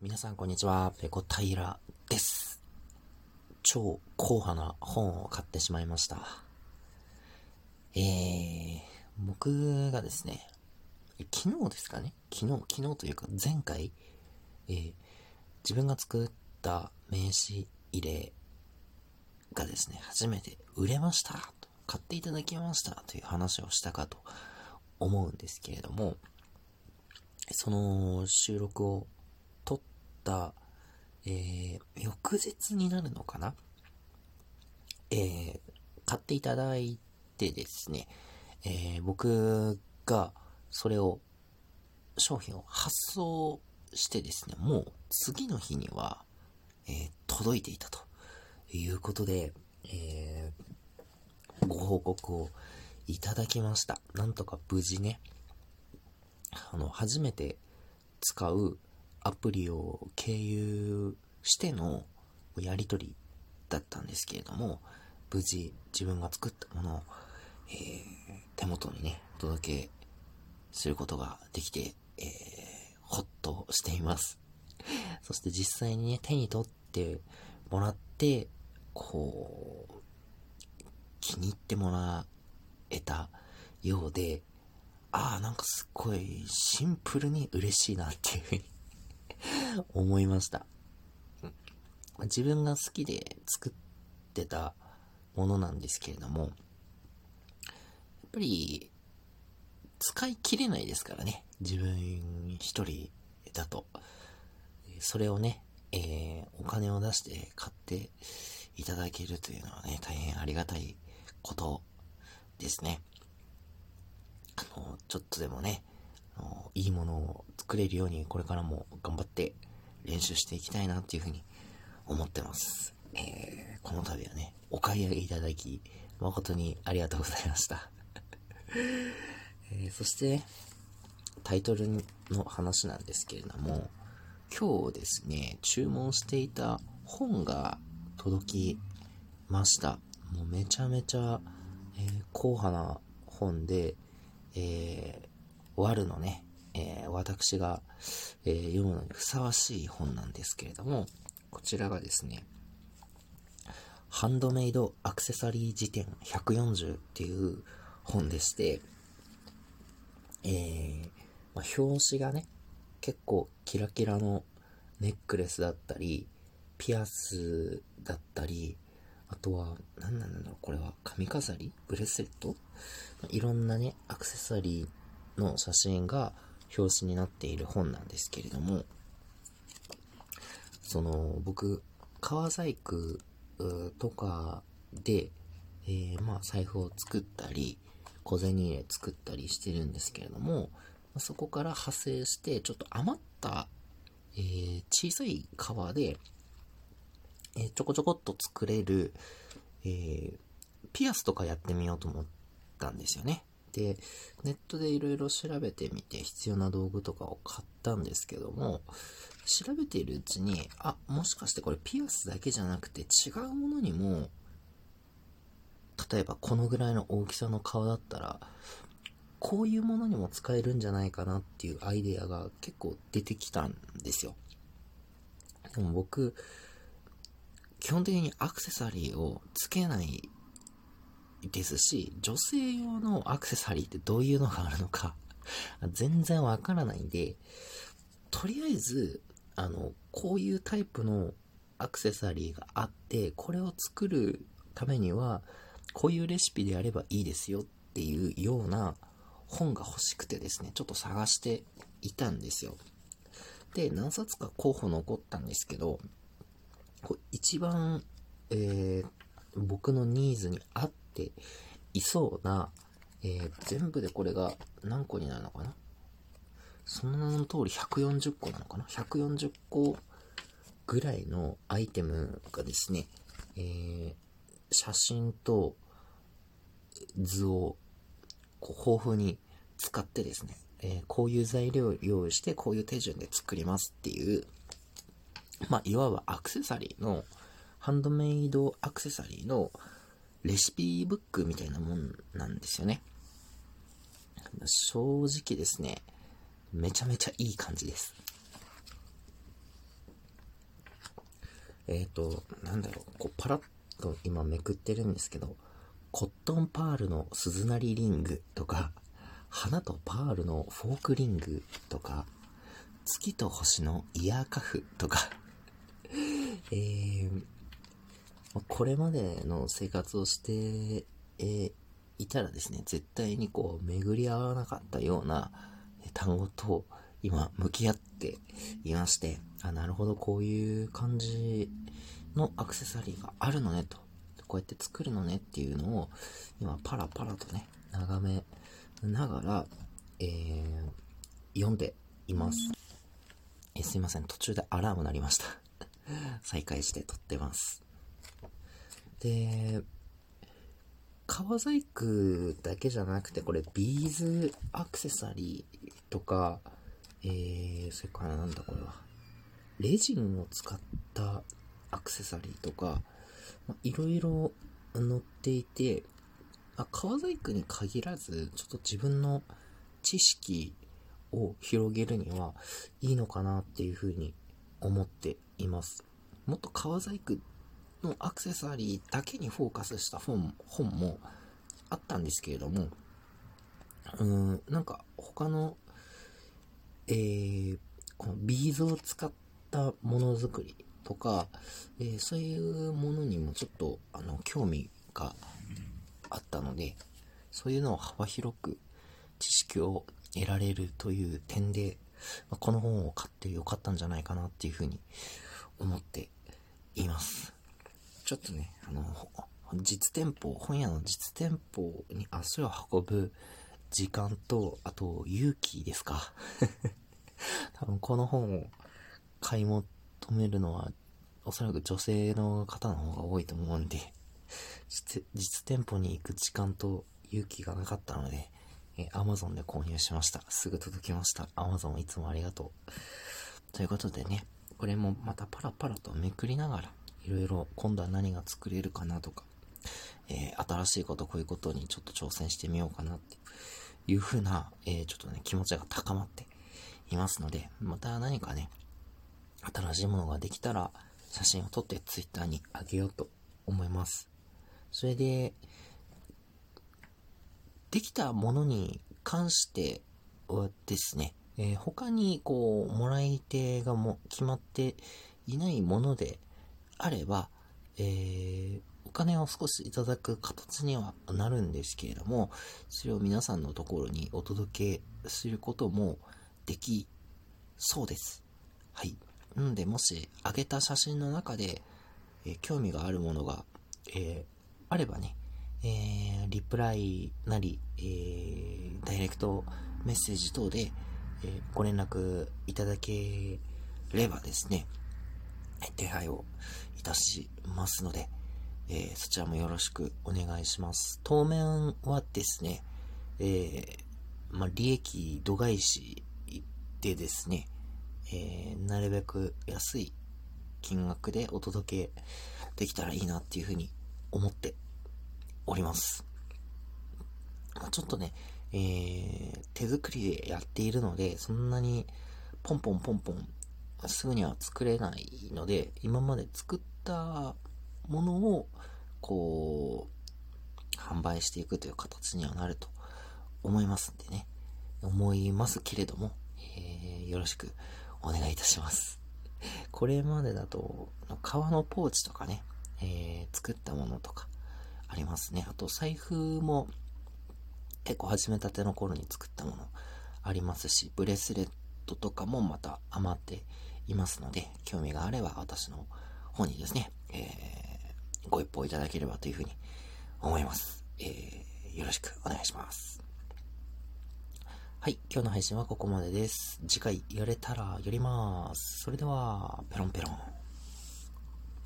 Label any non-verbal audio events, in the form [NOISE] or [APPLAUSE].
皆さんこんにちは、ペコ平です。超硬派な本を買ってしまいました。えー、僕がですね、昨日ですかね？昨日、昨日というか前回、えー、自分が作った名刺入れがですね、初めて売れましたと、買っていただきましたという話をしたかと思うんですけれども、その収録を、えー、翌日になるのかな？えー、買っていただいてですね、えー、僕がそれを、商品を発送してですね、もう次の日には、えー、届いていたということで、えー、ご報告をいただきました。なんとか無事ね、あの、初めて使うアプリを経由してのやり取りだったんですけれども、無事自分が作ったものを、えー、手元にね、お届けすることができて、えー、ほっとしています。[LAUGHS] そして実際にね、手に取ってもらって、こう、気に入ってもらえたようで、ああ、なんかすっごいシンプルに嬉しいなっていうふうに思いました。自分が好きで作ってたものなんですけれども、やっぱり使い切れないですからね。自分一人だと。それをね、えー、お金を出して買っていただけるというのはね、大変ありがたいことですね。あの、ちょっとでもね、いいものを作れるようにこれからも頑張って練習していきたいなっていうふうに思ってます。えー、この度はね、お買い上げいただき、誠にありがとうございました。[LAUGHS] えー、そして、タイトルの話なんですけれども、今日ですね、注文していた本が届きました。もうめちゃめちゃ、えー、硬派な本で、えー、ワルのね、えー、私が、えー、読むのにふさわしい本なんですけれども、こちらがですね、ハンドメイドアクセサリー辞典140っていう本でして、えー、まあ、表紙がね、結構キラキラのネックレスだったり、ピアスだったり、あとは、何なんだろう、これは髪飾りブレスレット？いろんなね、アクセサリーの写真が表紙になっている本なんですけれども、その、僕、革細工とかで、えー、まあ、財布を作ったり、小銭入れ作ったりしてるんですけれども、そこから派生して、ちょっと余った、えー、小さい革で、えー、ちょこちょこっと作れる、えー、ピアスとかやってみようと思ったんですよね。で、ネットでいろいろ調べてみて必要な道具とかを買ったんですけども、調べているうちに、あ、もしかしてこれピアスだけじゃなくて違うものにも、例えばこのぐらいの大きさの顔だったら、こういうものにも使えるんじゃないかなっていうアイデアが結構出てきたんですよ。でも僕、基本的にアクセサリーをつけないですし、女性用のアクセサリーってどういうのがあるのか [LAUGHS] 全然わからないんで、とりあえず、あの、こういうタイプのアクセサリーがあって、これを作るためには、こういうレシピでやればいいですよっていうような本が欲しくてですね、ちょっと探していたんですよ。で、何冊か候補残ったんですけど、一番、えー、僕のニーズに合っていそうな、えー、全部でこれが何個になるのかな？その名の通り140個なのかな ?140 個ぐらいのアイテムがですね、えー、写真と図をこう豊富に使ってですね、えー、こういう材料を用意してこういう手順で作りますっていうまあ、いわばアクセサリーの、ハンドメイドアクセサリーのレシピブックみたいなもんなんですよね。正直ですね、めちゃめちゃいい感じです。えっ、ー、と、なんだろう、こう、パラッと今めくってるんですけど、コットンパールの鈴なりリングとか、花とパールのフォークリングとか、月と星のイヤーカフとか、えー、これまでの生活をして、え、いたらですね、絶対にこう、巡り合わなかったような単語と今向き合っていまして、あ、なるほど、こういう感じのアクセサリーがあるのねと。こうやって作るのねっていうのを、今パラパラとね、眺めながら、えー、読んでいます。えすいません、途中でアラーム鳴りました。再開して撮ってます。で、革細工だけじゃなくて、これビーズアクセサリーとか、えー、それからなんだこれは、レジンを使ったアクセサリーとか、いろいろ載っていて、あ、革細工に限らず、ちょっと自分の知識を広げるにはいいのかなっていうふうに思っています。もっと革細工のアクセサリーだけにフォーカスした本本もあったんですけれども、うーん、なんか他の、えー、このビーズを使ったものづくりとか、えー、そういうものにもちょっとあの興味があったので、そういうのを幅広く知識を得られるという点で、まこの本を買ってよかったんじゃないかなっていうふうに思っています。ちょっとね、あの、実店舗、本屋の実店舗に足を運ぶ時間と、あと勇気ですか。[LAUGHS] 多分この本を買い求めるのは、おそらく女性の方の方が多いと思うんで、実店舗に行く時間と勇気がなかったので、え、Amazon で購入しました。すぐ届きました。Amazon いつもありがとう。ということでね、これもまたパラパラとめくりながら、いろいろ今度は何が作れるかなとか、えー、新しいこと、こういうことにちょっと挑戦してみようかなっていう風な、えー、ちょっとね、気持ちが高まっていますので、また何かね、新しいものができたら、写真を撮って Twitter にあげようと思います。それで、できたものに関してはですね、えー、他にこう、もらい手がも決まっていないものであれば、えー、お金を少しいただく形にはなるんですけれども、それを皆さんのところにお届けすることもできそうです。はい。なので、もし上げた写真の中で、えー、興味があるものが、えー、あればね、えー、リプライなり、えー、ダイレクトメッセージ等で、えー、ご連絡いただければですね、手配をいたしますので、えー、そちらもよろしくお願いします。当面はですね、えー、まあ、利益度外視でですね、えー、なるべく安い金額でお届けできたらいいなっていうふうに思っております。まあ、ちょっとね、えー、手作りでやっているので、そんなにポンポンポンポンすぐには作れないので、今まで作ったものを、こう、販売していくという形にはなると思いますんでね。思いますけれども、えー、よろしくお願いいたします。これまでだと、革のポーチとかね、えー、作ったものとかありますね。あと財布も結構始めたての頃に作ったものありますし、ブレスレットとかもまた余っていますので、興味があれば私の方にですね、えー、ご一報いただければというふうに思います。えー、よろしくお願いします。はい、今日の配信はここまでです。次回やれたらやります。それでは、ペロンペロン。